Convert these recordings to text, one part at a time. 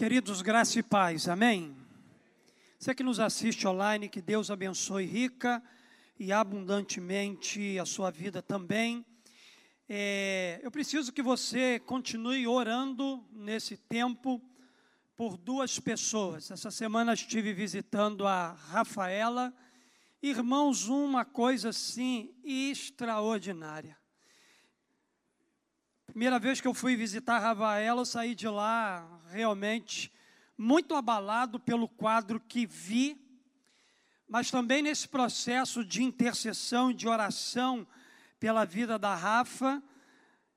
Queridos, graça e paz, amém? Você que nos assiste online, que Deus abençoe rica e abundantemente a sua vida também. É, eu preciso que você continue orando nesse tempo por duas pessoas. Essa semana estive visitando a Rafaela. Irmãos, uma coisa assim extraordinária. Primeira vez que eu fui visitar Ravaela, eu saí de lá realmente muito abalado pelo quadro que vi, mas também nesse processo de intercessão, de oração pela vida da Rafa,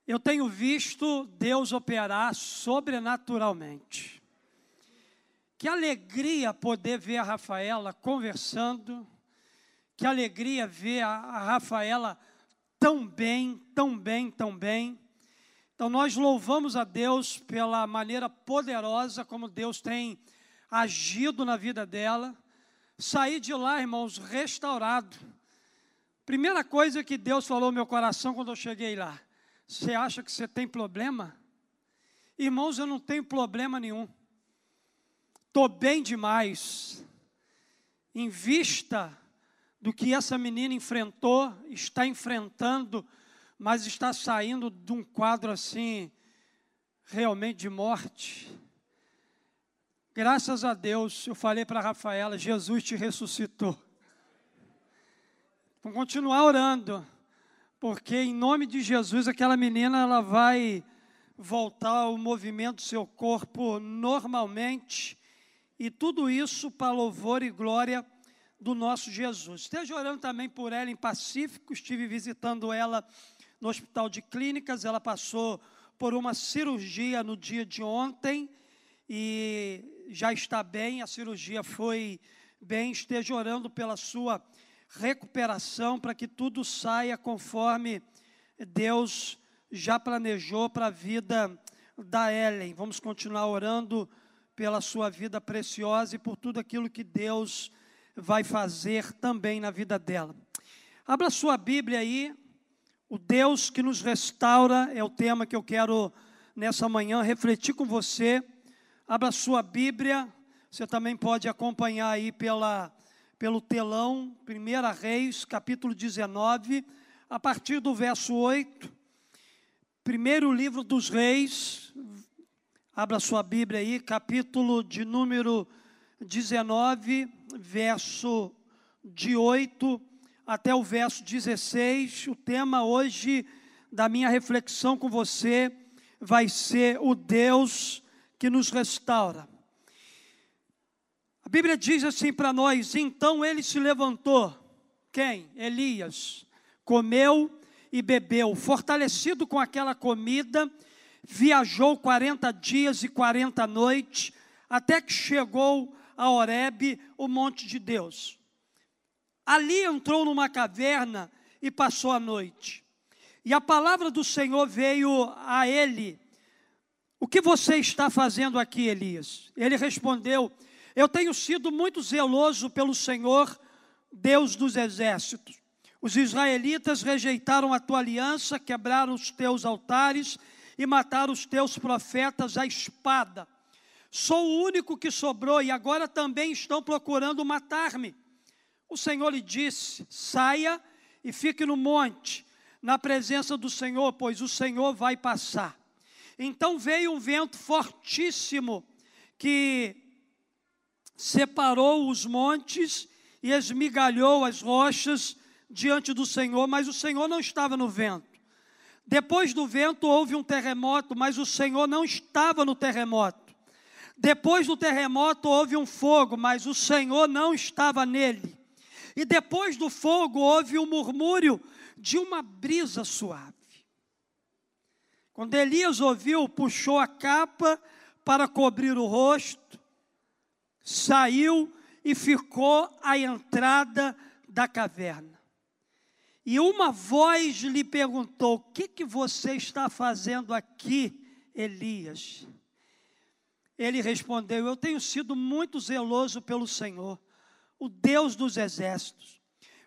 eu tenho visto Deus operar sobrenaturalmente. Que alegria poder ver a Rafaela conversando, que alegria ver a, a Rafaela tão bem, tão bem, tão bem. Então nós louvamos a Deus pela maneira poderosa como Deus tem agido na vida dela. Saí de lá, irmãos, restaurado. Primeira coisa que Deus falou no meu coração quando eu cheguei lá: Você acha que você tem problema? Irmãos, eu não tenho problema nenhum. Estou bem demais. Em vista do que essa menina enfrentou, está enfrentando mas está saindo de um quadro assim, realmente de morte. Graças a Deus, eu falei para Rafaela: Jesus te ressuscitou. Vamos continuar orando, porque em nome de Jesus, aquela menina ela vai voltar ao movimento do seu corpo normalmente, e tudo isso para louvor e glória do nosso Jesus. Esteja orando também por ela em Pacífico, estive visitando ela no Hospital de Clínicas. Ela passou por uma cirurgia no dia de ontem e já está bem. A cirurgia foi bem. Esteja orando pela sua recuperação para que tudo saia conforme Deus já planejou para a vida da Ellen. Vamos continuar orando pela sua vida preciosa e por tudo aquilo que Deus vai fazer também na vida dela. Abra sua Bíblia aí, o Deus que nos restaura é o tema que eu quero nessa manhã refletir com você. Abra sua Bíblia, você também pode acompanhar aí pela, pelo telão, 1 Reis, capítulo 19, a partir do verso 8. Primeiro livro dos Reis, abra sua Bíblia aí, capítulo de número 19, verso de 8 até o verso 16. O tema hoje da minha reflexão com você vai ser o Deus que nos restaura. A Bíblia diz assim para nós: então ele se levantou, quem? Elias, comeu e bebeu, fortalecido com aquela comida, viajou 40 dias e 40 noites, até que chegou a Horebe, o monte de Deus. Ali entrou numa caverna e passou a noite. E a palavra do Senhor veio a ele: O que você está fazendo aqui, Elias? Ele respondeu: Eu tenho sido muito zeloso pelo Senhor, Deus dos exércitos. Os israelitas rejeitaram a tua aliança, quebraram os teus altares e mataram os teus profetas à espada. Sou o único que sobrou e agora também estão procurando matar-me. O Senhor lhe disse: saia e fique no monte, na presença do Senhor, pois o Senhor vai passar. Então veio um vento fortíssimo que separou os montes e esmigalhou as rochas diante do Senhor, mas o Senhor não estava no vento. Depois do vento houve um terremoto, mas o Senhor não estava no terremoto. Depois do terremoto houve um fogo, mas o Senhor não estava nele. E depois do fogo houve um murmúrio de uma brisa suave. Quando Elias ouviu, puxou a capa para cobrir o rosto, saiu e ficou à entrada da caverna. E uma voz lhe perguntou: O que, que você está fazendo aqui, Elias? Ele respondeu: Eu tenho sido muito zeloso pelo Senhor o Deus dos exércitos.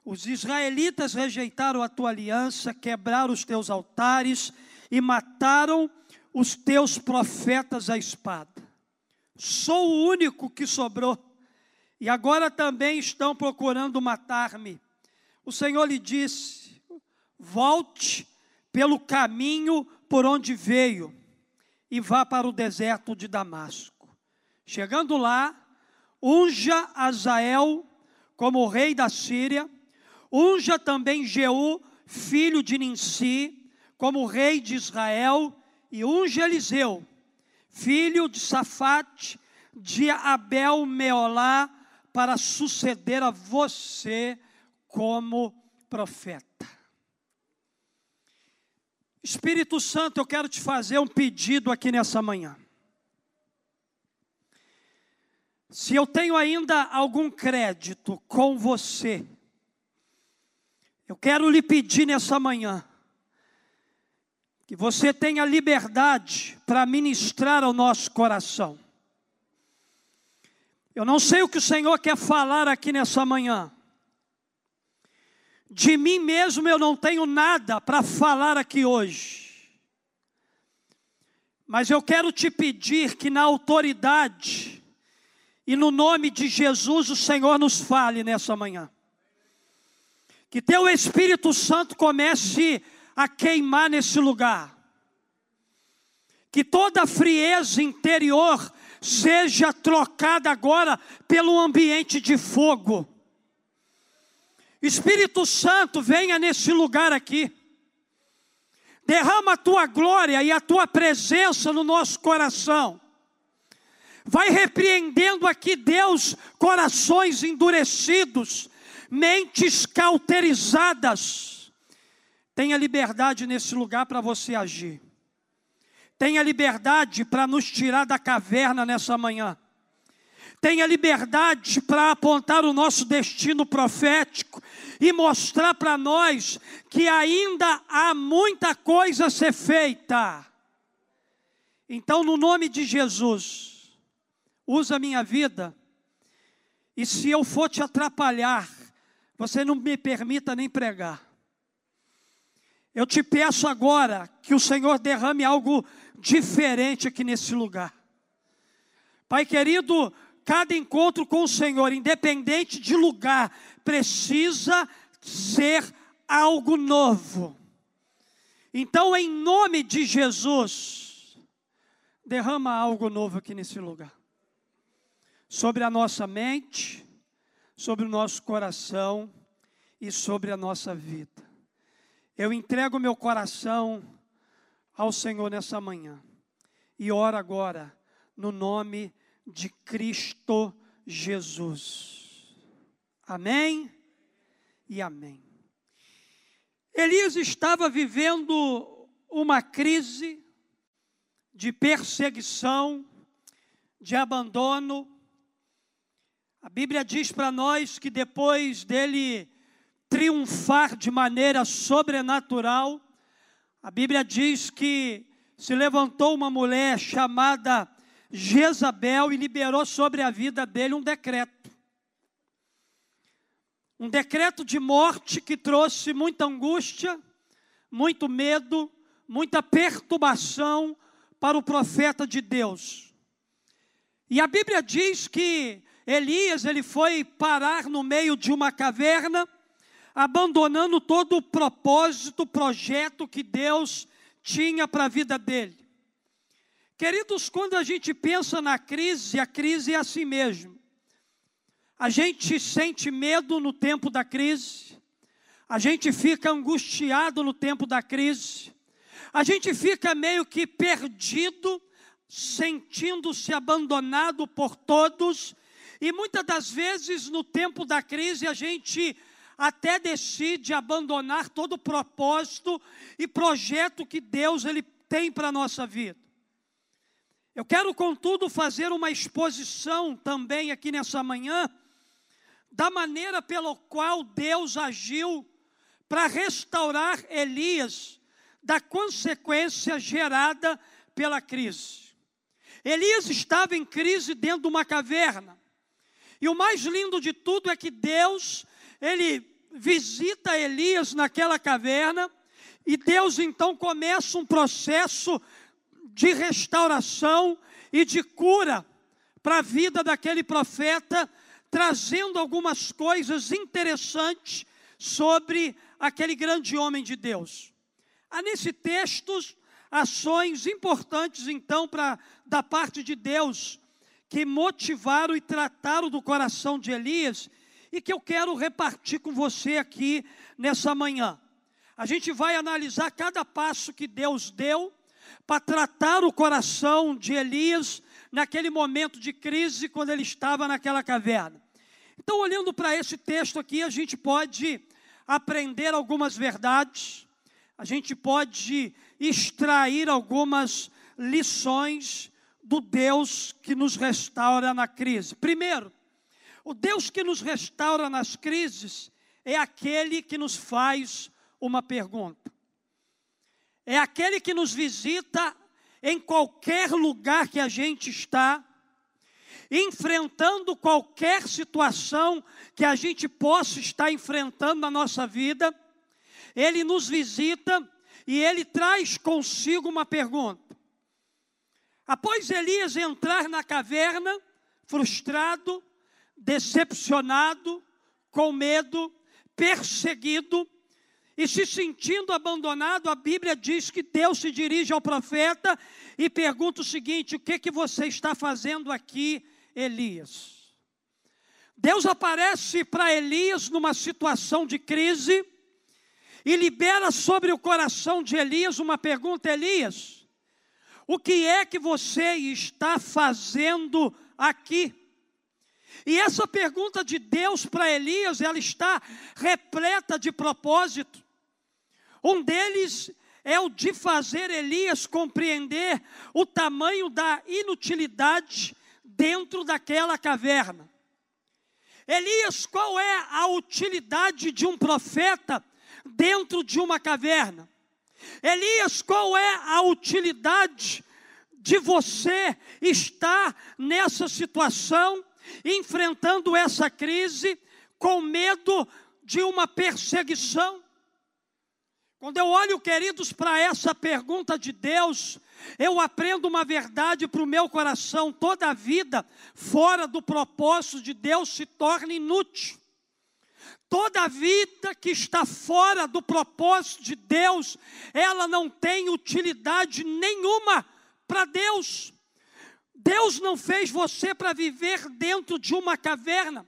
Os israelitas rejeitaram a tua aliança, quebraram os teus altares e mataram os teus profetas à espada. Sou o único que sobrou. E agora também estão procurando matar-me. O Senhor lhe disse: Volte pelo caminho por onde veio e vá para o deserto de Damasco. Chegando lá, unja Azael como rei da Síria, unja também Jeú, filho de Ninsi, como rei de Israel, e unja Eliseu, filho de Safate, de Abel Meolá, para suceder a você como profeta. Espírito Santo, eu quero te fazer um pedido aqui nessa manhã. Se eu tenho ainda algum crédito com você, eu quero lhe pedir nessa manhã que você tenha liberdade para ministrar ao nosso coração. Eu não sei o que o Senhor quer falar aqui nessa manhã. De mim mesmo eu não tenho nada para falar aqui hoje. Mas eu quero te pedir que na autoridade e no nome de Jesus o Senhor nos fale nessa manhã. Que teu Espírito Santo comece a queimar nesse lugar. Que toda a frieza interior seja trocada agora pelo ambiente de fogo. Espírito Santo, venha nesse lugar aqui. Derrama a tua glória e a tua presença no nosso coração. Vai repreendendo aqui, Deus, corações endurecidos, mentes cauterizadas Tenha liberdade nesse lugar para você agir. Tenha liberdade para nos tirar da caverna nessa manhã. Tenha liberdade para apontar o nosso destino profético e mostrar para nós que ainda há muita coisa a ser feita. Então, no nome de Jesus, usa a minha vida, e se eu for te atrapalhar, você não me permita nem pregar. Eu te peço agora que o Senhor derrame algo diferente aqui nesse lugar. Pai querido, cada encontro com o Senhor, independente de lugar, precisa ser algo novo. Então, em nome de Jesus, derrama algo novo aqui nesse lugar. Sobre a nossa mente, sobre o nosso coração e sobre a nossa vida. Eu entrego meu coração ao Senhor nessa manhã e oro agora no nome de Cristo Jesus. Amém e amém. Elias estava vivendo uma crise de perseguição, de abandono. A Bíblia diz para nós que depois dele triunfar de maneira sobrenatural. A Bíblia diz que se levantou uma mulher chamada Jezabel e liberou sobre a vida dele um decreto. Um decreto de morte que trouxe muita angústia, muito medo, muita perturbação para o profeta de Deus. E a Bíblia diz que Elias ele foi parar no meio de uma caverna abandonando todo o propósito, projeto que Deus tinha para a vida dele. Queridos, quando a gente pensa na crise, a crise é assim mesmo. A gente sente medo no tempo da crise, a gente fica angustiado no tempo da crise, a gente fica meio que perdido, sentindo-se abandonado por todos, e muitas das vezes no tempo da crise a gente até decide abandonar todo o propósito e projeto que Deus ele tem para a nossa vida. Eu quero, contudo, fazer uma exposição também aqui nessa manhã, da maneira pela qual Deus agiu para restaurar Elias da consequência gerada pela crise. Elias estava em crise dentro de uma caverna. E o mais lindo de tudo é que Deus ele visita Elias naquela caverna, e Deus então começa um processo de restauração e de cura para a vida daquele profeta, trazendo algumas coisas interessantes sobre aquele grande homem de Deus. Há nesse texto ações importantes, então, para da parte de Deus, que motivaram e trataram do coração de Elias e que eu quero repartir com você aqui nessa manhã. A gente vai analisar cada passo que Deus deu para tratar o coração de Elias naquele momento de crise, quando ele estava naquela caverna. Então, olhando para esse texto aqui, a gente pode aprender algumas verdades, a gente pode extrair algumas lições do Deus que nos restaura na crise. Primeiro, o Deus que nos restaura nas crises é aquele que nos faz uma pergunta. É aquele que nos visita em qualquer lugar que a gente está, enfrentando qualquer situação que a gente possa estar enfrentando na nossa vida. Ele nos visita e ele traz consigo uma pergunta. Após Elias entrar na caverna, frustrado, decepcionado, com medo, perseguido e se sentindo abandonado, a Bíblia diz que Deus se dirige ao profeta e pergunta o seguinte: O que que você está fazendo aqui, Elias? Deus aparece para Elias numa situação de crise e libera sobre o coração de Elias uma pergunta: Elias, o que é que você está fazendo aqui? E essa pergunta de Deus para Elias, ela está repleta de propósito. Um deles é o de fazer Elias compreender o tamanho da inutilidade dentro daquela caverna. Elias, qual é a utilidade de um profeta dentro de uma caverna? Elias, qual é a utilidade de você estar nessa situação enfrentando essa crise com medo de uma perseguição. Quando eu olho, queridos, para essa pergunta de Deus, eu aprendo uma verdade para o meu coração: toda a vida fora do propósito de Deus se torna inútil. Toda vida que está fora do propósito de Deus, ela não tem utilidade nenhuma para Deus. Deus não fez você para viver dentro de uma caverna.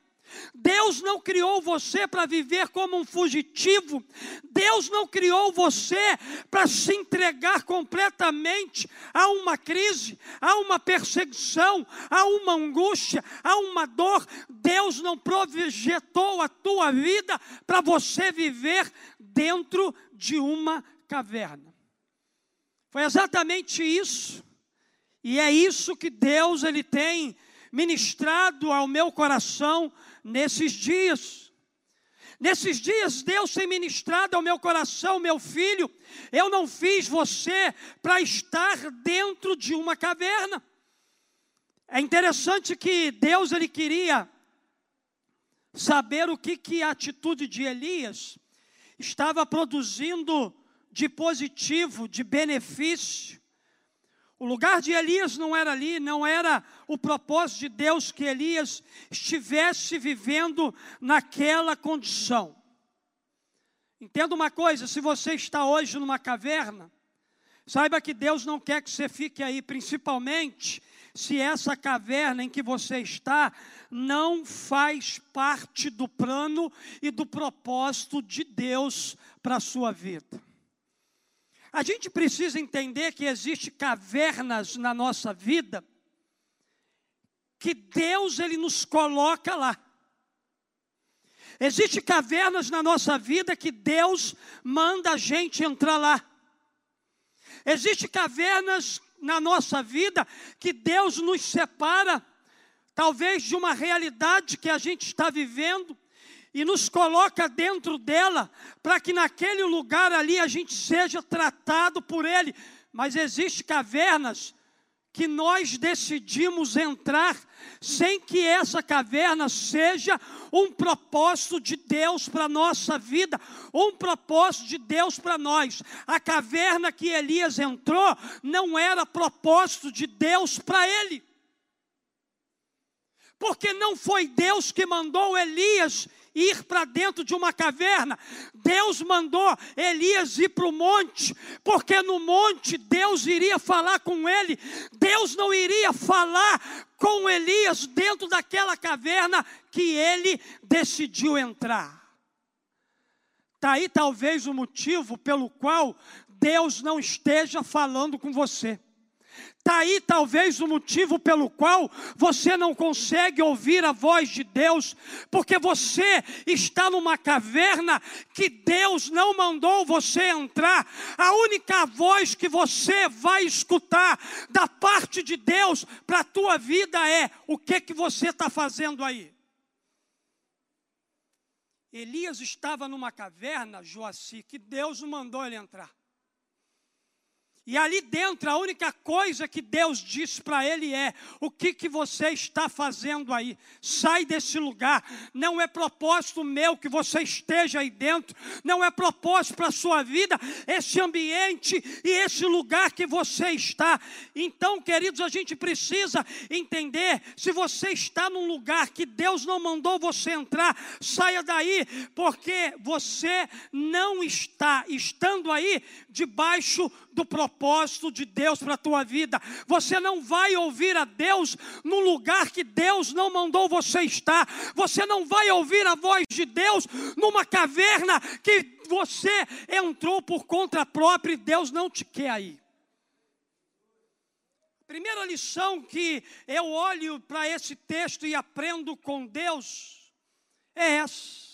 Deus não criou você para viver como um fugitivo. Deus não criou você para se entregar completamente a uma crise, a uma perseguição, a uma angústia, a uma dor. Deus não projetou a tua vida para você viver dentro de uma caverna. Foi exatamente isso e é isso que Deus ele tem ministrado ao meu coração nesses dias. Nesses dias, Deus tem ministrado ao meu coração, meu filho, eu não fiz você para estar dentro de uma caverna. É interessante que Deus ele queria saber o que, que a atitude de Elias estava produzindo de positivo, de benefício o lugar de Elias não era ali, não era o propósito de Deus que Elias estivesse vivendo naquela condição. Entenda uma coisa: se você está hoje numa caverna, saiba que Deus não quer que você fique aí, principalmente se essa caverna em que você está não faz parte do plano e do propósito de Deus para a sua vida. A gente precisa entender que existe cavernas na nossa vida que Deus ele nos coloca lá. Existem cavernas na nossa vida que Deus manda a gente entrar lá. Existem cavernas na nossa vida que Deus nos separa, talvez de uma realidade que a gente está vivendo, e nos coloca dentro dela, para que naquele lugar ali a gente seja tratado por Ele. Mas existem cavernas que nós decidimos entrar sem que essa caverna seja um propósito de Deus para a nossa vida, um propósito de Deus para nós. A caverna que Elias entrou não era propósito de Deus para ele. Porque não foi Deus que mandou Elias ir para dentro de uma caverna. Deus mandou Elias ir para o monte, porque no monte Deus iria falar com ele. Deus não iria falar com Elias dentro daquela caverna que ele decidiu entrar. Está aí talvez o motivo pelo qual Deus não esteja falando com você. Está aí talvez o motivo pelo qual você não consegue ouvir a voz de Deus, porque você está numa caverna que Deus não mandou você entrar. A única voz que você vai escutar da parte de Deus para a tua vida é: o que, que você está fazendo aí? Elias estava numa caverna, Joaci, que Deus não mandou ele entrar. E ali dentro, a única coisa que Deus diz para ele é: o que, que você está fazendo aí? Sai desse lugar. Não é propósito meu que você esteja aí dentro, não é propósito para a sua vida, esse ambiente e esse lugar que você está. Então, queridos, a gente precisa entender: se você está num lugar que Deus não mandou você entrar, saia daí, porque você não está estando aí debaixo do propósito de Deus para a tua vida. Você não vai ouvir a Deus no lugar que Deus não mandou você estar. Você não vai ouvir a voz de Deus numa caverna que você entrou por conta própria e Deus não te quer aí. Primeira lição que eu olho para esse texto e aprendo com Deus é essa.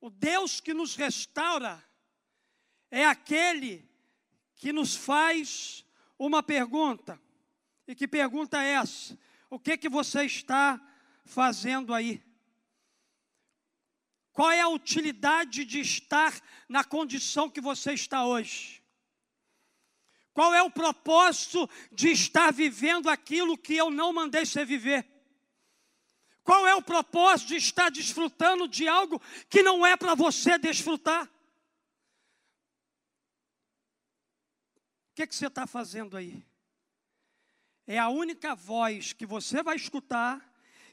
O Deus que nos restaura é aquele que nos faz uma pergunta. E que pergunta é essa? O que que você está fazendo aí? Qual é a utilidade de estar na condição que você está hoje? Qual é o propósito de estar vivendo aquilo que eu não mandei você viver? Qual é o propósito de estar desfrutando de algo que não é para você desfrutar? Que, que você está fazendo aí? É a única voz que você vai escutar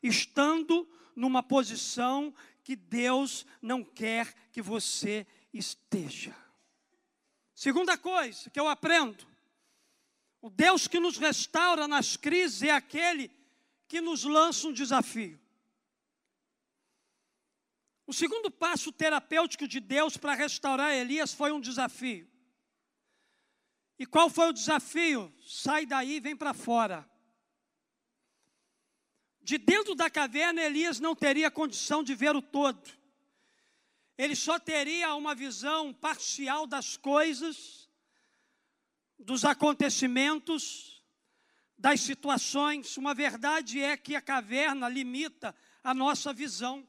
estando numa posição que Deus não quer que você esteja. Segunda coisa que eu aprendo: o Deus que nos restaura nas crises é aquele que nos lança um desafio. O segundo passo terapêutico de Deus para restaurar Elias foi um desafio. E qual foi o desafio? Sai daí vem para fora. De dentro da caverna, Elias não teria condição de ver o todo. Ele só teria uma visão parcial das coisas, dos acontecimentos, das situações. Uma verdade é que a caverna limita a nossa visão.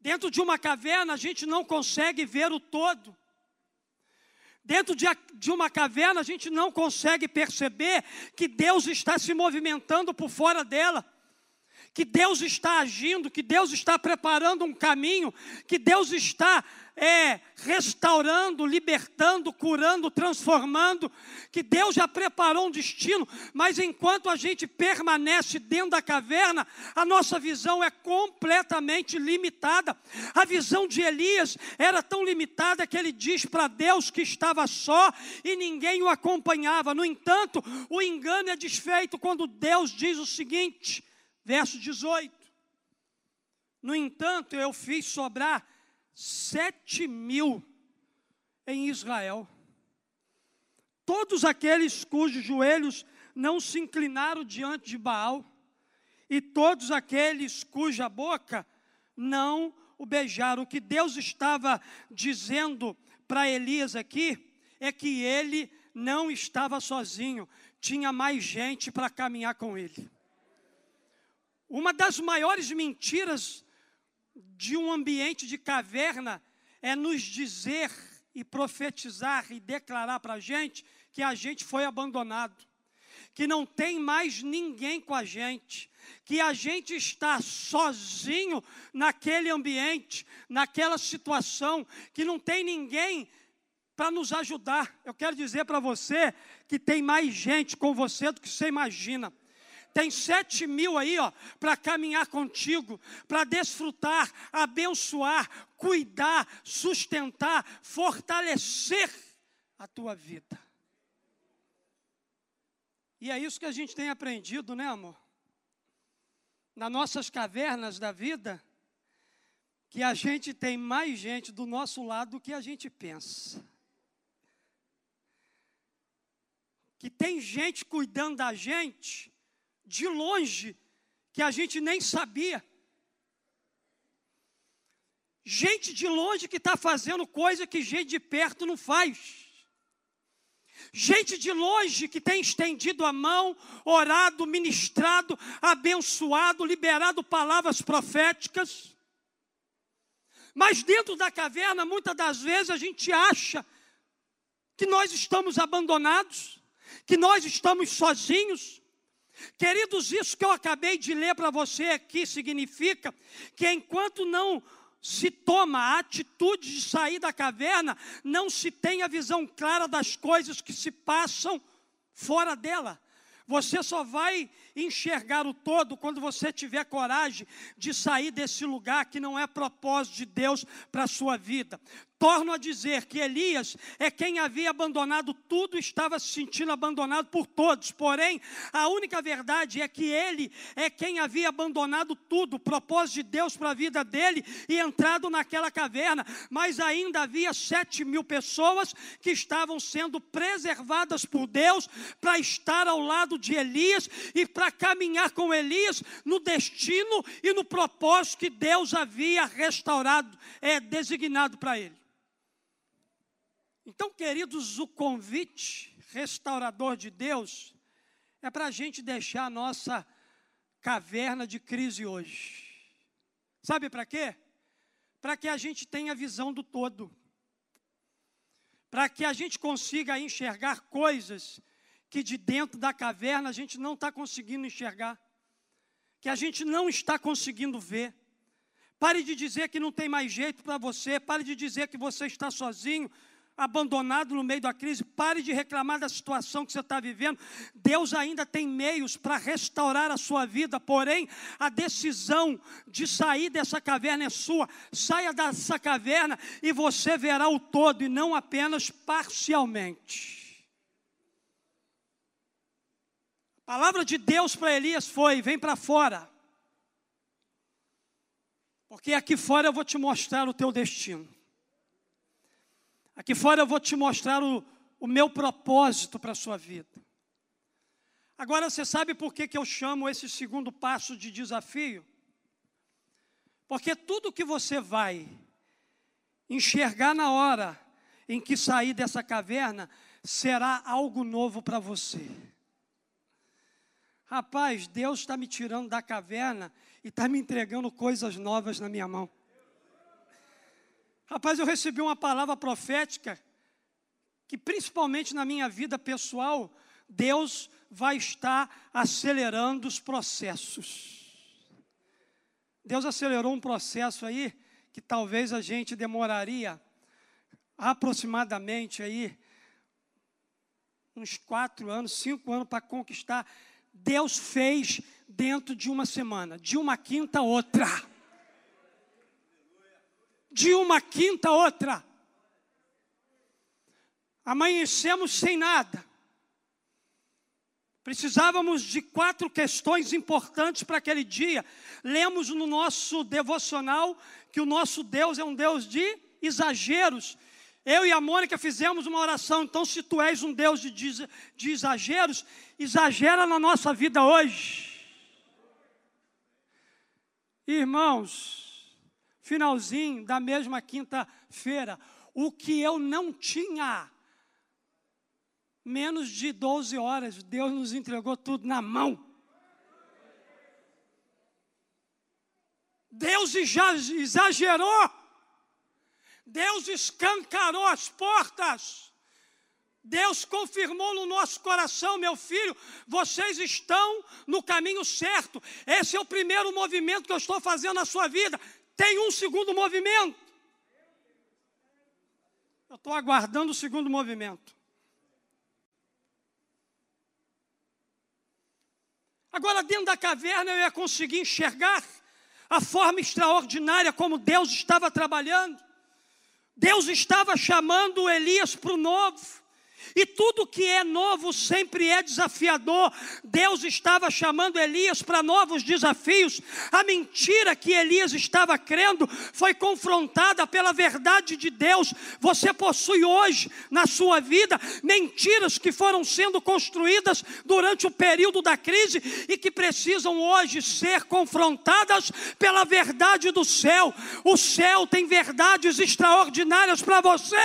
Dentro de uma caverna, a gente não consegue ver o todo. Dentro de, uma caverna, a gente não consegue perceber que Deus está se movimentando por fora dela, que Deus está agindo, que Deus está preparando um caminho, que Deus está é, restaurando, libertando, curando, transformando, que Deus já preparou um destino, mas enquanto a gente permanece dentro da caverna, a nossa visão é completamente limitada. A visão de Elias era tão limitada que ele diz para Deus que estava só e ninguém o acompanhava. No entanto, o engano é desfeito quando Deus diz o seguinte, verso 18. No entanto, eu fiz sobrar sete mil em Israel. Todos aqueles cujos joelhos não se inclinaram diante de Baal, e todos aqueles cuja boca não o beijaram. O que Deus estava dizendo para Elias aqui é que ele não estava sozinho, tinha mais gente para caminhar com ele. Uma das maiores mentiras de um ambiente de caverna é nos dizer e profetizar e declarar para a gente que a gente foi abandonado, que não tem mais ninguém com a gente, que a gente está sozinho naquele ambiente, naquela situação, que não tem ninguém para nos ajudar. Eu quero dizer para você que tem mais gente com você do que você imagina Tem sete mil aí, ó, para caminhar contigo, para desfrutar, abençoar, cuidar, sustentar, fortalecer a tua vida. E é isso que a gente tem aprendido, né, amor? Nas nossas cavernas da vida, que a gente tem mais gente do nosso lado do que a gente pensa. Que tem gente cuidando da gente de longe que a gente nem sabia. Gente de longe que está fazendo coisa que gente de perto não faz. Gente de longe que tem estendido a mão, orado, ministrado, abençoado, liberado palavras proféticas. Mas dentro da caverna, muitas das vezes a gente acha que nós estamos abandonados, que nós estamos sozinhos. Queridos, isso que eu acabei de ler para você aqui significa que enquanto não se toma a atitude de sair da caverna, não se tem a visão clara das coisas que se passam fora dela. Você só vai enxergar o todo quando você tiver coragem de sair desse lugar que não é propósito de Deus para a sua vida. Torno a dizer que Elias é quem havia abandonado tudo, estava se sentindo abandonado por todos. Porém, a única verdade é que ele é quem havia abandonado tudo, o propósito de Deus para a vida dele e entrado naquela caverna. Mas ainda havia sete mil pessoas que estavam sendo preservadas por Deus para estar ao lado de Elias e para caminhar com Elias no destino e no propósito que Deus havia restaurado, é designado para ele. Então, queridos, o convite restaurador de Deus é para a gente deixar a nossa caverna de crise hoje. Sabe para quê? Para que a gente tenha visão do todo. Para que a gente consiga enxergar coisas que de dentro da caverna a gente não está conseguindo enxergar, que a gente não está conseguindo ver. Pare de dizer que não tem mais jeito para você, pare de dizer que você está sozinho, abandonado no meio da crise, pare de reclamar da situação que você está vivendo. Deus ainda tem meios para restaurar a sua vida, porém, a decisão de sair dessa caverna é sua. Saia dessa caverna e você verá o todo e não apenas parcialmente. A palavra de Deus para Elias foi: vem para fora. Porque aqui fora eu vou te mostrar o teu destino. Aqui fora eu vou te mostrar o, o meu propósito para a sua vida. Agora você sabe por que, que eu chamo esse segundo passo de desafio? Porque tudo que você vai enxergar na hora em que sair dessa caverna será algo novo para você. Rapaz, Deus está me tirando da caverna e está me entregando coisas novas na minha mão. Rapaz, eu recebi uma palavra profética que, principalmente na minha vida pessoal, Deus vai estar acelerando os processos. Deus acelerou um processo aí que talvez a gente demoraria aproximadamente aí uns quatro anos, cinco anos para conquistar. Deus fez dentro de uma semana, de uma quinta a outra de uma quinta a outra. Amanhecemos sem nada. Precisávamos de quatro questões importantes para aquele dia. Lemos no nosso devocional que o nosso Deus é um Deus de exageros. Eu e a Mônica fizemos uma oração. Então, se tu és um Deus de, de, de exageros, exagera na nossa vida hoje. Irmãos, finalzinho da mesma quinta-feira, o que eu não tinha, menos de 12 horas, Deus nos entregou tudo na mão. Deus exagerou, Deus escancarou as portas. Deus confirmou no nosso coração, meu filho, vocês estão no caminho certo. Esse é o primeiro movimento que eu estou fazendo na sua vida tem um segundo movimento. Eu estou aguardando o segundo movimento. Agora, dentro da caverna, eu ia conseguir enxergar a forma extraordinária como Deus estava trabalhando. Deus estava chamando Elias para o novo. E tudo que é novo sempre é desafiador. Deus estava chamando Elias para novos desafios. A mentira que Elias estava crendo foi confrontada pela verdade de Deus. Você possui hoje na sua vida mentiras que foram sendo construídas durante o período da crise e que precisam hoje ser confrontadas pela verdade do céu. O céu tem verdades extraordinárias para você.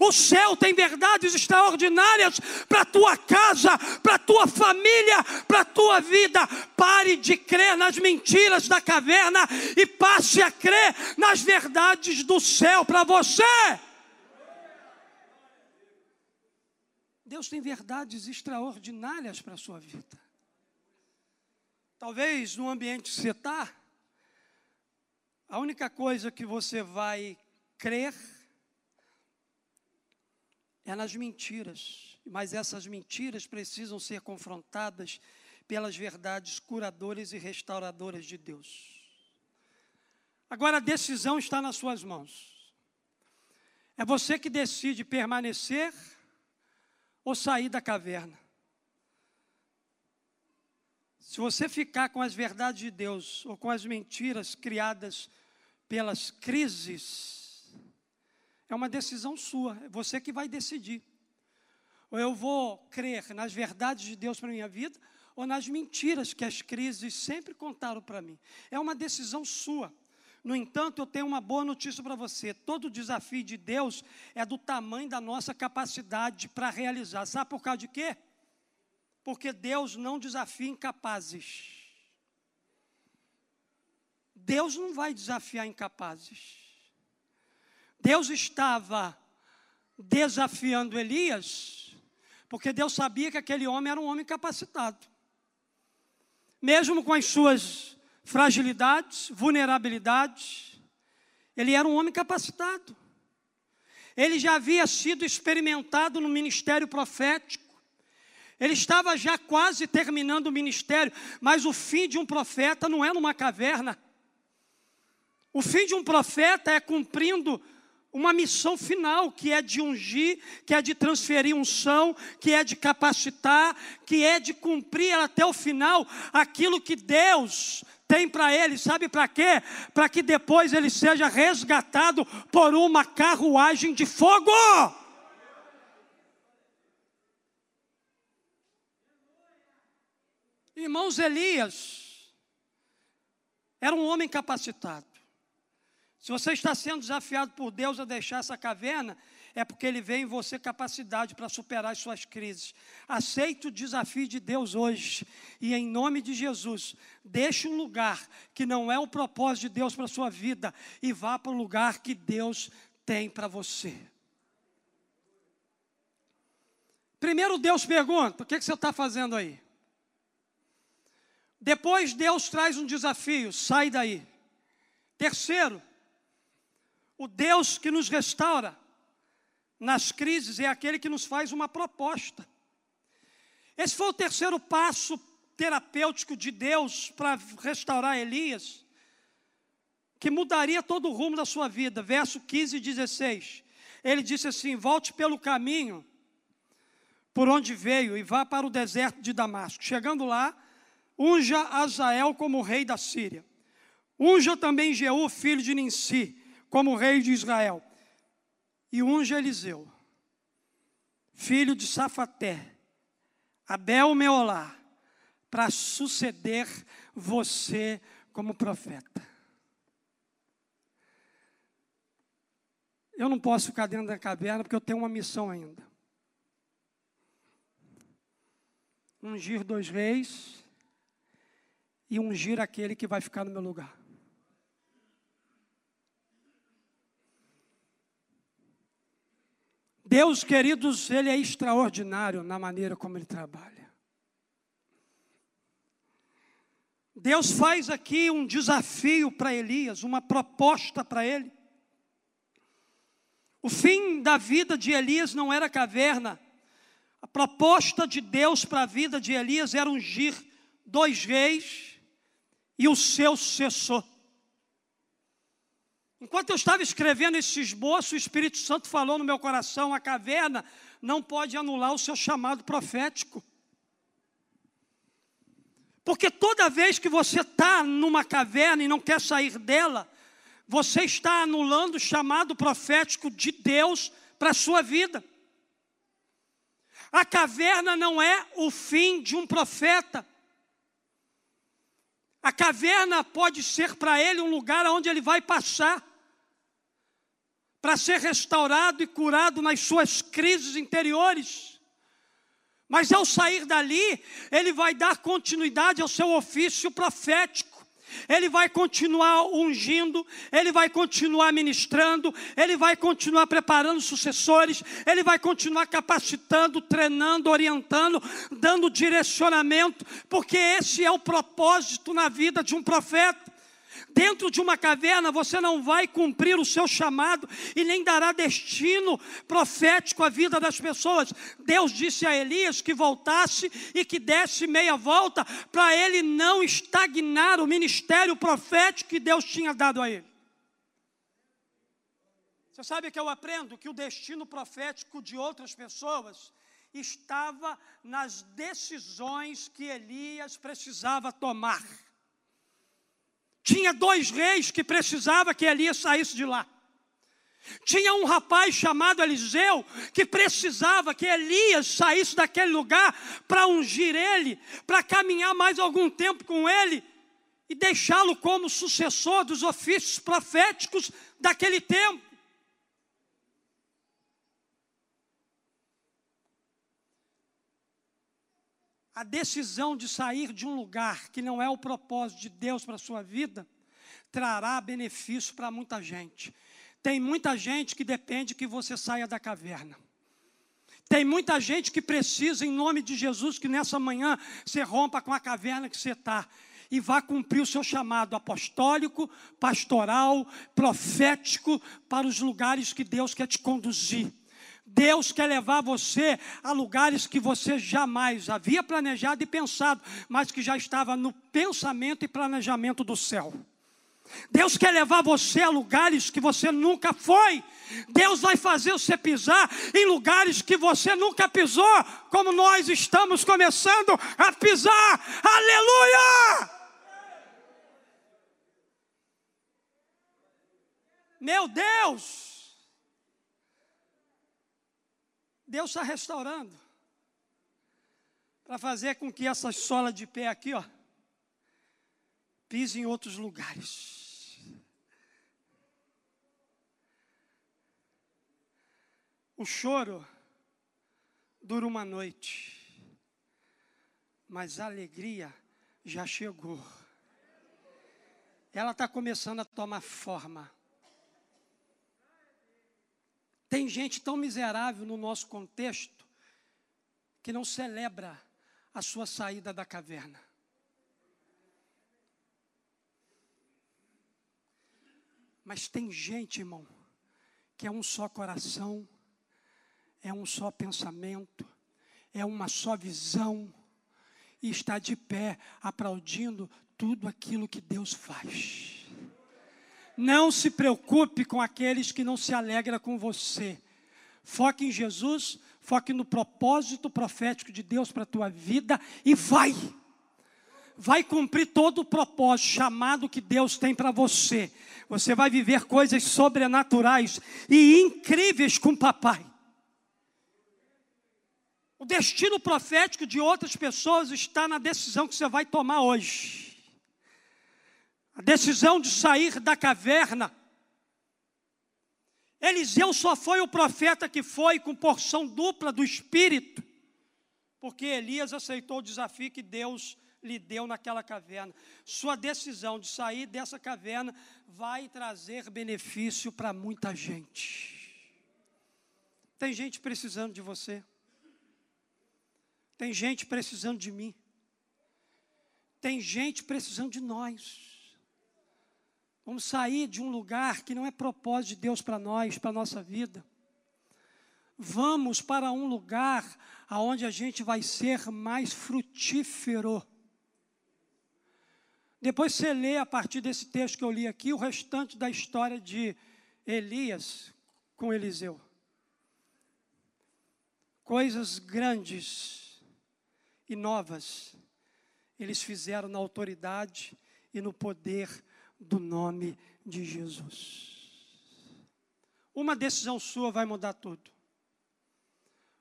O céu tem verdades extraordinárias extraordinárias para a tua casa, para a tua família, para a tua vida. Pare de crer nas mentiras da caverna e passe a crer nas verdades do céu para você. Deus tem verdades extraordinárias para a sua vida. Talvez no ambiente você está, a única coisa que você vai crer é nas mentiras, mas essas mentiras precisam ser confrontadas pelas verdades curadoras e restauradoras de Deus. Agora a decisão está nas suas mãos. É você que decide permanecer ou sair da caverna. Se você ficar com as verdades de Deus ou com as mentiras criadas pelas crises, é uma decisão sua, é você que vai decidir. Ou eu vou crer nas verdades de Deus para minha vida, ou nas mentiras que as crises sempre contaram para mim. É uma decisão sua. No entanto, eu tenho uma boa notícia para você: todo desafio de Deus é do tamanho da nossa capacidade para realizar. Sabe por causa de quê? Porque Deus não desafia incapazes. Deus não vai desafiar incapazes. Deus estava desafiando Elias, porque Deus sabia que aquele homem era um homem capacitado. Mesmo com as suas fragilidades, vulnerabilidades, ele era um homem capacitado. Ele já havia sido experimentado no ministério profético. Ele estava já quase terminando o ministério, mas o fim de um profeta não é numa caverna. O fim de um profeta é cumprindo uma missão final, que é de ungir, que é de transferir unção, que é de capacitar, que é de cumprir até o final aquilo que Deus tem para ele, sabe para quê? Para que depois ele seja resgatado por uma carruagem de fogo. Irmãos, Elias era um homem capacitado. Se você está sendo desafiado por Deus a deixar essa caverna, é porque Ele vê em você capacidade para superar as suas crises. Aceite o desafio de Deus hoje e, em nome de Jesus, deixe um lugar que não é o propósito de Deus para a sua vida e vá para o lugar que Deus tem para você. Primeiro, Deus pergunta: o que, que você está fazendo aí? Depois, Deus traz um desafio: sai daí. Terceiro, o Deus que nos restaura nas crises é aquele que nos faz uma proposta. Esse foi o terceiro passo terapêutico de Deus para restaurar Elias, que mudaria todo o rumo da sua vida. Verso 15 e 16. Ele disse assim: Volte pelo caminho por onde veio e vá para o deserto de Damasco. Chegando lá, unja Azael como rei da Síria. Unja também Jeú, filho de Ninsi como rei de Israel. E unge Eliseu, filho de Safaté, Abel Meolá, para suceder você como profeta. Eu não posso ficar dentro da caverna porque eu tenho uma missão ainda. Ungir dois reis e ungir aquele que vai ficar no meu lugar. Deus, queridos, Ele é extraordinário na maneira como Ele trabalha. Deus faz aqui um desafio para Elias, uma proposta para ele. O fim da vida de Elias não era caverna. A proposta de Deus para a vida de Elias era ungir dois reis e o seu sucessor. Enquanto eu estava escrevendo esse esboço, o Espírito Santo falou no meu coração: a caverna não pode anular o seu chamado profético. Porque toda vez que você está numa caverna e não quer sair dela, você está anulando o chamado profético de Deus para a sua vida. A caverna não é o fim de um profeta. A caverna pode ser para ele um lugar onde ele vai passar para ser restaurado e curado nas suas crises interiores. Mas ao sair dali, ele vai dar continuidade ao seu ofício profético. Ele vai continuar ungindo, ele vai continuar ministrando, ele vai continuar preparando sucessores, ele vai continuar capacitando, treinando, orientando, dando direcionamento, porque esse é o propósito na vida de um profeta. Dentro de uma caverna você não vai cumprir o seu chamado e nem dará destino profético à vida das pessoas. Deus disse a Elias que voltasse e que desse meia volta para ele não estagnar o ministério profético que Deus tinha dado a ele. Você sabe que eu aprendo que o destino profético de outras pessoas estava nas decisões que Elias precisava tomar. Tinha dois reis que precisava que Elias saísse de lá. Tinha um rapaz chamado Eliseu que precisava que Elias saísse daquele lugar para ungir ele, para caminhar mais algum tempo com ele e deixá-lo como sucessor dos ofícios proféticos daquele tempo. A decisão de sair de um lugar que não é o propósito de Deus para a sua vida, trará benefício para muita gente. Tem muita gente que depende que você saia da caverna. Tem muita gente que precisa, em nome de Jesus, que nessa manhã você rompa com a caverna que você está e vá cumprir o seu chamado apostólico, pastoral, profético para os lugares que Deus quer te conduzir. Deus quer levar você a lugares que você jamais havia planejado e pensado, mas que já estava no pensamento e planejamento do céu. Deus quer levar você a lugares que você nunca foi. Deus vai fazer você pisar em lugares que você nunca pisou, como nós estamos começando a pisar. Aleluia! Meu Deus! Deus está restaurando. Para fazer com que essa sola de pé aqui, ó, pise em outros lugares. O choro dura uma noite, mas a alegria já chegou. Ela está começando a tomar forma. Tem gente tão miserável no nosso contexto que não celebra a sua saída da caverna. Mas tem gente, irmão, que é um só coração, é um só pensamento, é uma só visão, e está de pé aplaudindo tudo aquilo que Deus faz. Não se preocupe com aqueles que não se alegram com você. Foque em Jesus, foque no propósito profético de Deus para a tua vida e vai. Vai cumprir todo o propósito, chamado que Deus tem para você. Você vai viver coisas sobrenaturais e incríveis com papai. O destino profético de outras pessoas está na decisão que você vai tomar hoje a decisão de sair da caverna. Eliseu só foi o profeta que foi com porção dupla do Espírito, porque Elias aceitou o desafio que Deus lhe deu naquela caverna. Sua decisão de sair dessa caverna vai trazer benefício para muita gente. Tem gente precisando de você. Tem gente precisando de mim. Tem gente precisando de nós. Vamos sair de um lugar que não é propósito de Deus para nós, para a nossa vida. Vamos para um lugar aonde a gente vai ser mais frutífero. Depois você lê a partir desse texto que eu li aqui o restante da história de Elias com Eliseu. Coisas grandes e novas eles fizeram na autoridade e no poder do nome de Jesus. Uma decisão sua vai mudar tudo.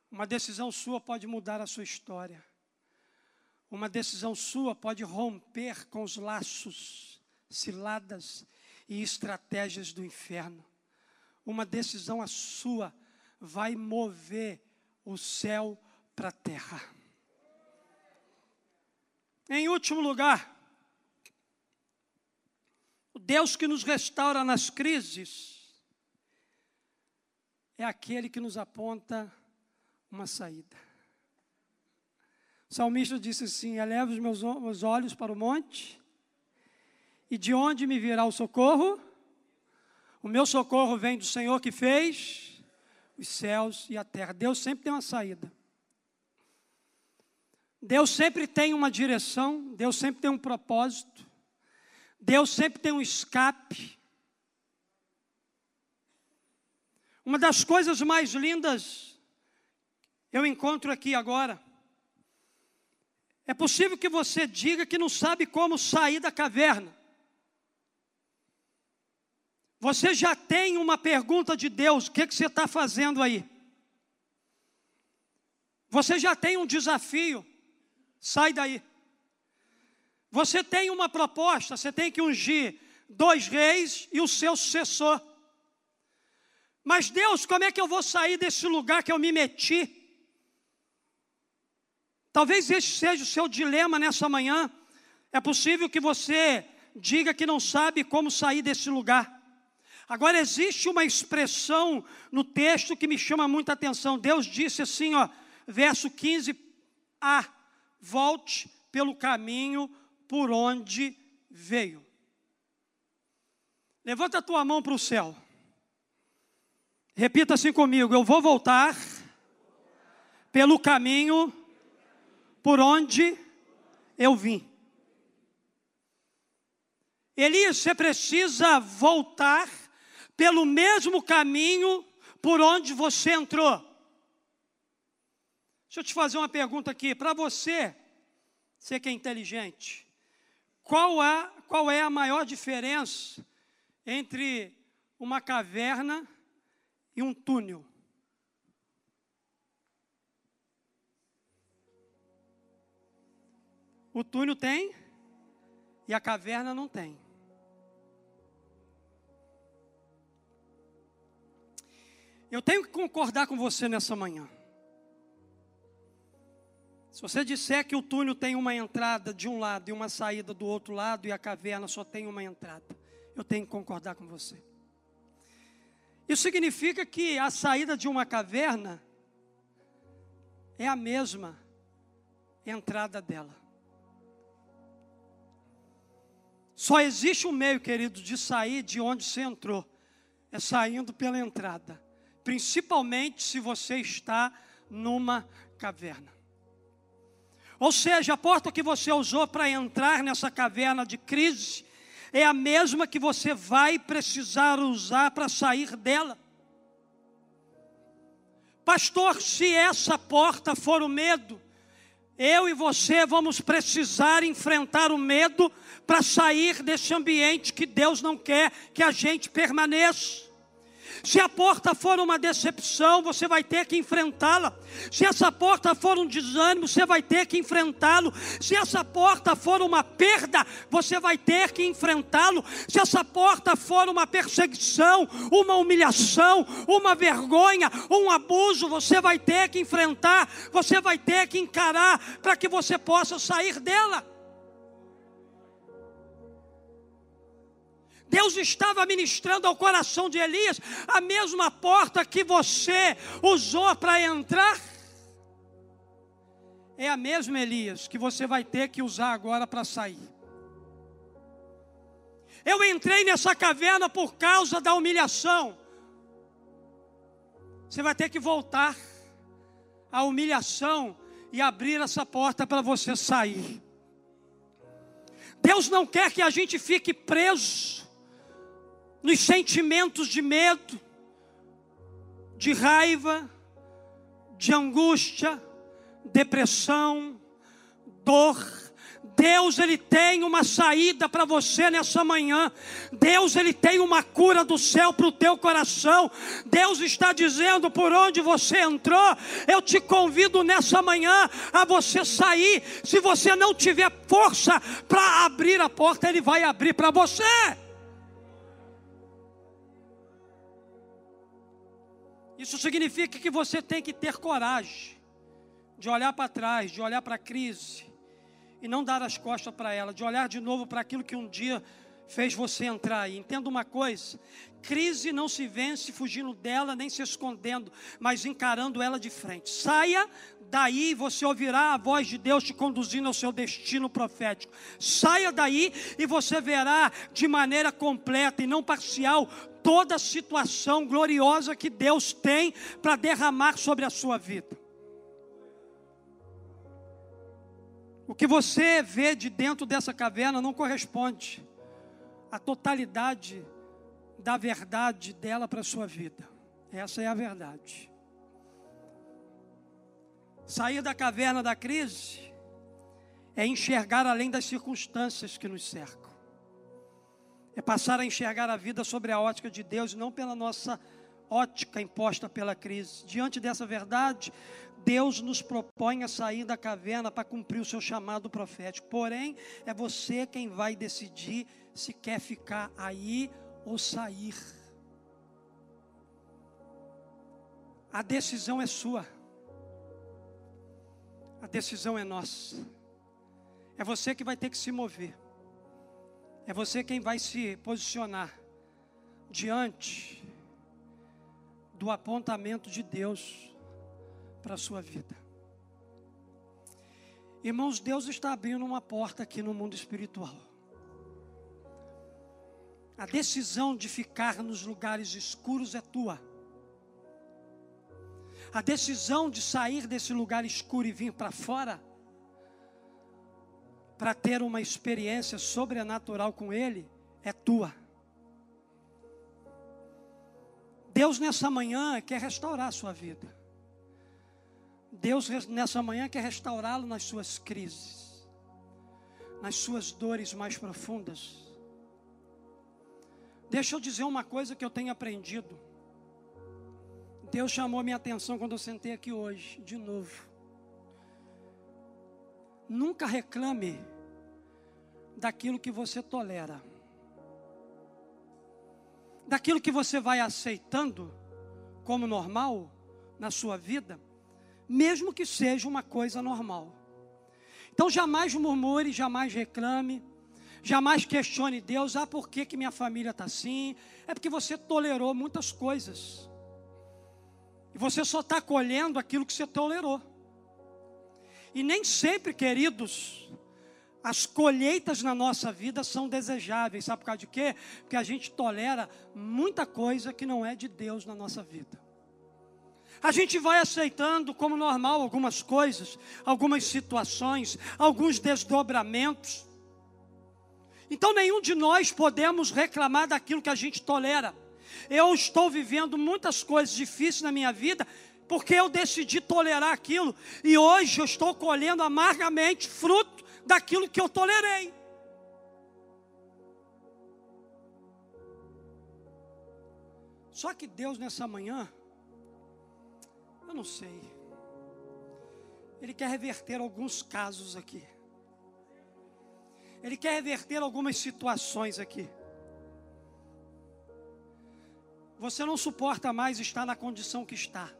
Uma decisão sua pode mudar a sua história. Uma decisão sua pode romper com os laços, ciladas e estratégias do inferno. Uma decisão a sua vai mover o céu para a terra. Em último lugar, o Deus que nos restaura nas crises é aquele que nos aponta uma saída. O salmista disse assim: Eleva os meus olhos para o monte, e de onde me virá o socorro? O meu socorro vem do Senhor que fez os céus e a terra. Deus sempre tem uma saída. Deus sempre tem uma direção, Deus sempre tem um propósito, Deus sempre tem um escape. Uma das coisas mais lindas eu encontro aqui agora é possível que você diga que não sabe como sair da caverna. Você já tem uma pergunta de Deus: o que, que você está fazendo aí? Você já tem um desafio, sai daí. Você tem uma proposta, você tem que ungir dois reis e o seu sucessor. Mas Deus, como é que eu vou sair desse lugar que eu me meti? Talvez esse seja o seu dilema nessa manhã. É possível que você diga que não sabe como sair desse lugar. Agora existe uma expressão no texto que me chama muita atenção. Deus disse assim, ó, verso 15: "A volte pelo caminho por onde veio". Levanta a tua mão para o céu. Repita assim comigo: Eu vou voltar pelo caminho por onde eu vim. Elias, você precisa voltar pelo mesmo caminho por onde você entrou. Deixa eu te fazer uma pergunta aqui. Para você, você que é inteligente, qual é, qual é a maior diferença entre uma caverna e um túnel? O túnel tem e a caverna não tem. Eu tenho que concordar com você nessa manhã. Se você disser que o túnel tem uma entrada de um lado e uma saída do outro lado e a caverna só tem uma entrada, eu tenho que concordar com você. Isso significa que a saída de uma caverna é a mesma entrada dela. Só existe um meio, querido, de sair de onde você entrou. É saindo pela entrada. Principalmente se você está numa caverna. Ou seja, a porta que você usou para entrar nessa caverna de crise é a mesma que você vai precisar usar para sair dela. Pastor, se essa porta for o medo, eu e você vamos precisar enfrentar o medo para sair desse ambiente que Deus não quer que a gente permaneça. Se a porta for uma decepção, você vai ter que enfrentá-la. Se essa porta for um desânimo, você vai ter que enfrentá-lo. Se essa porta for uma perda, você vai ter que enfrentá-lo. Se essa porta for uma perseguição, uma humilhação, uma vergonha, um abuso, você vai ter que enfrentar, você vai ter que encarar para que você possa sair dela. Deus estava ministrando ao coração de Elias a mesma porta que você usou para entrar. É a mesma, Elias, que você vai ter que usar agora para sair. Eu entrei nessa caverna por causa da humilhação. Você vai ter que voltar à humilhação e abrir essa porta para você sair. Deus não quer que a gente fique preso nos sentimentos de medo, de raiva, de angústia, depressão, dor, Deus ele tem uma saída para você nessa manhã. Deus ele tem uma cura do céu para o teu coração. Deus está dizendo por onde você entrou. Eu te convido nessa manhã a você sair. Se você não tiver força para abrir a porta, ele vai abrir para você. Isso significa que você tem que ter coragem de olhar para trás, de olhar para a crise e não dar as costas para ela, de olhar de novo para aquilo que um dia fez você entrar aí. Entenda uma coisa: crise não se vence fugindo dela, nem se escondendo, mas encarando ela de frente. Saia daí, você ouvirá a voz de Deus te conduzindo ao seu destino profético. Saia daí e você verá de maneira completa e não parcial toda a situação gloriosa que Deus tem para derramar sobre a sua vida. O que você vê de dentro dessa caverna não corresponde à totalidade da verdade dela para a sua vida. Essa é a verdade. Sair da caverna da crise é enxergar além das circunstâncias que nos cercam. É passar a enxergar a vida sobre a ótica de Deus, não pela nossa ótica imposta pela crise. Diante dessa verdade, Deus nos propõe a sair da caverna para cumprir o seu chamado profético. Porém, é você quem vai decidir se quer ficar aí ou sair. A decisão é sua. A decisão é nossa. É você que vai ter que se mover. É você quem vai se posicionar diante do apontamento de Deus para a sua vida. Irmãos, Deus está abrindo uma porta aqui no mundo espiritual. A decisão de ficar nos lugares escuros é tua. A decisão de sair desse lugar escuro e vir para fora, para ter uma experiência sobrenatural com Ele, é tua. Deus nessa manhã quer restaurar a sua vida. Deus nessa manhã quer restaurá-lo nas suas crises, nas suas dores mais profundas. Deixa eu dizer uma coisa que eu tenho aprendido. Deus chamou minha atenção quando eu sentei aqui hoje, de novo. Nunca reclame daquilo que você tolera, daquilo que você vai aceitando como normal na sua vida mesmo que seja uma coisa normal. Então jamais murmure, jamais reclame, jamais questione Deus, ah, por que, que minha família está assim? É porque você tolerou muitas coisas. E você só está colhendo aquilo que você tolerou. E nem sempre, queridos, as colheitas na nossa vida são desejáveis. Sabe por causa de quê? Porque a gente tolera muita coisa que não é de Deus na nossa vida. A gente vai aceitando como normal algumas coisas, algumas situações, alguns desdobramentos. Então nenhum de nós podemos reclamar daquilo que a gente tolera. Eu estou vivendo muitas coisas difíceis na minha vida porque eu decidi tolerar aquilo e hoje eu estou colhendo amargamente fruto daquilo que eu tolerei. Só que Deus nessa manhã eu não sei. Ele quer reverter alguns casos aqui. Ele quer reverter algumas situações aqui. Você não suporta mais estar na condição que está.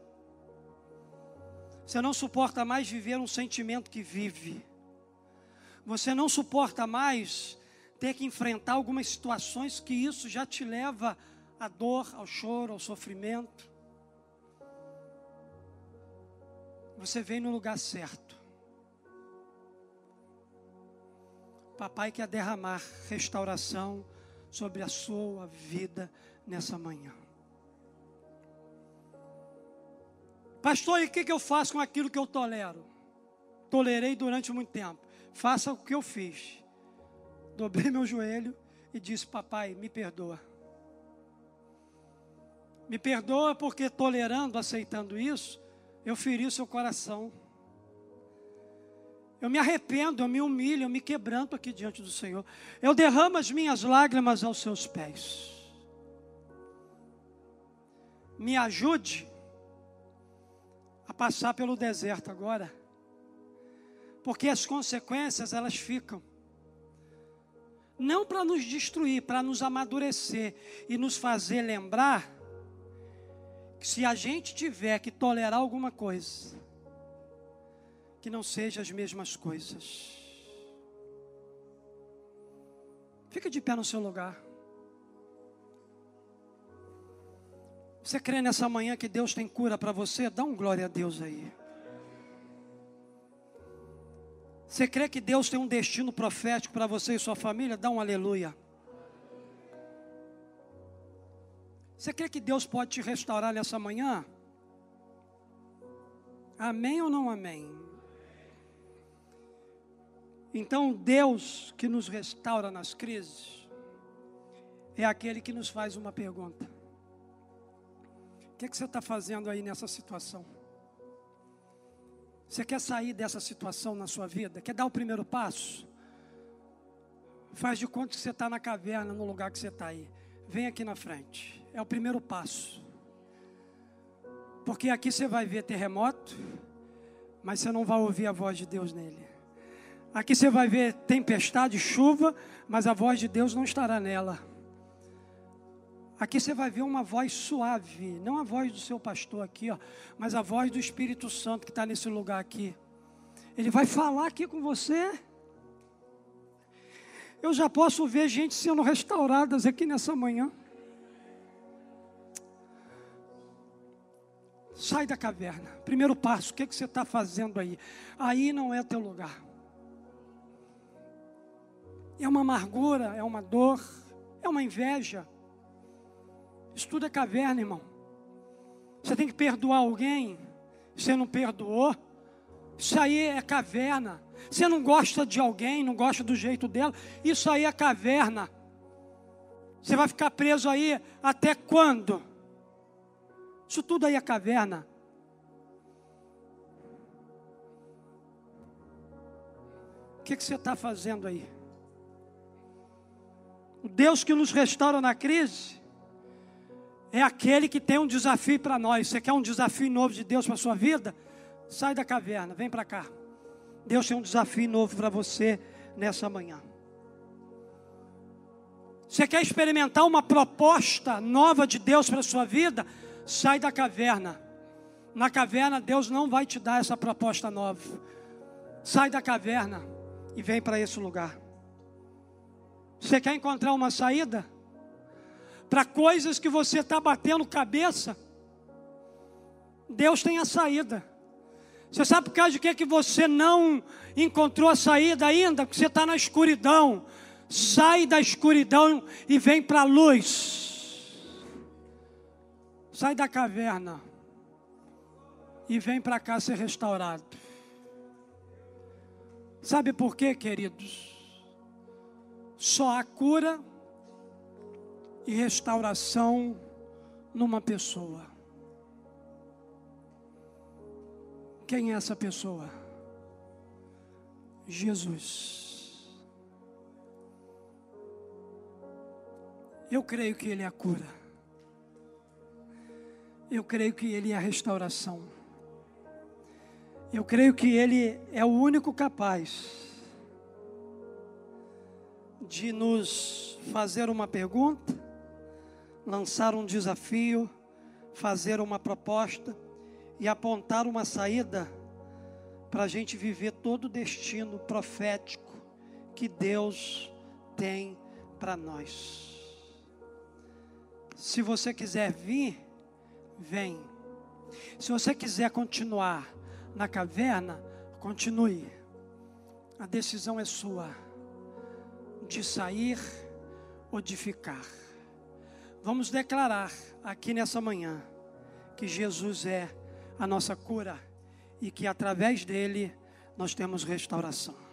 Você não suporta mais viver um sentimento que vive. Você não suporta mais ter que enfrentar algumas situações que isso já te leva à dor, ao choro, ao sofrimento. Você veio no lugar certo. Papai quer derramar restauração sobre a sua vida nessa manhã. Pastor, e o que, que eu faço com aquilo que eu tolero? Tolerei durante muito tempo. Faça o que eu fiz. dobrei meu joelho e disse: Papai, me perdoa. Me perdoa porque tolerando, aceitando isso, eu feri o seu coração. Eu me arrependo, eu me humilho, eu me quebranto aqui diante do Senhor. Eu derramo as minhas lágrimas aos seus pés. Me ajude passar pelo deserto agora. Porque as consequências elas ficam. Não para nos destruir, para nos amadurecer e nos fazer lembrar que se a gente tiver que tolerar alguma coisa, que não seja as mesmas coisas. Fica de pé no seu lugar. Você crê nessa manhã que Deus tem cura para você? Dá um glória a Deus aí. Você crê que Deus tem um destino profético para você e sua família? Dá um aleluia. Você crê que Deus pode te restaurar nessa manhã? Amém ou não amém? Então, Deus que nos restaura nas crises é aquele que nos faz uma pergunta: que, que você está fazendo aí nessa situação? Você quer sair dessa situação na sua vida? Quer dar o primeiro passo? Faz de conta que você está na caverna, no lugar que você está aí. Vem aqui na frente. É o primeiro passo. Porque aqui você vai ver terremoto, mas você não vai ouvir a voz de Deus nele. Aqui você vai ver tempestade, chuva, mas a voz de Deus não estará nela. Aqui você vai ver uma voz suave, não a voz do seu pastor aqui, ó, mas a voz do Espírito Santo que está nesse lugar aqui. Ele vai falar aqui com você. Eu já posso ver gente sendo restauradas aqui nessa manhã. Sai da caverna. Primeiro passo, o que, que você está fazendo aí? Aí não é teu lugar. É uma amargura, é uma dor, é uma inveja isso tudo é caverna, irmão. Você tem que perdoar alguém, você não perdoou. Isso aí é caverna. Você não gosta de alguém, não gosta do jeito dela, isso aí é caverna. Você vai ficar preso aí até quando? Isso tudo aí é caverna. O que, que você está fazendo aí? O Deus que nos restaura na crise é aquele que tem um desafio para nós. Você quer um desafio novo de Deus para a sua vida? Sai da caverna, vem para cá. Deus tem um desafio novo para você nessa manhã. Você quer experimentar uma proposta nova de Deus para a sua vida? Sai da caverna. Na caverna, Deus não vai te dar essa proposta nova. Sai da caverna e vem para esse lugar. Você quer encontrar uma saída? Para coisas que você está batendo cabeça, Deus tem a saída. Você sabe por causa de que, que você não encontrou a saída ainda? Porque você está na escuridão. Sai da escuridão e vem para a luz. Sai da caverna e vem para cá ser restaurado. Sabe por quê, queridos? Só a cura e restauração numa pessoa. Quem é essa pessoa? Jesus. Eu creio que Ele é a cura. Eu creio que Ele é a restauração. Eu creio que Ele é o único capaz de nos fazer uma pergunta lançar um desafio, fazer uma proposta e apontar uma saída para a gente viver todo o destino profético que Deus tem para nós. Se você quiser vir, vem. Se você quiser continuar na caverna, continue. A decisão é sua de sair ou de ficar. Vamos declarar aqui nessa manhã que Jesus é a nossa cura e que através dele nós temos restauração.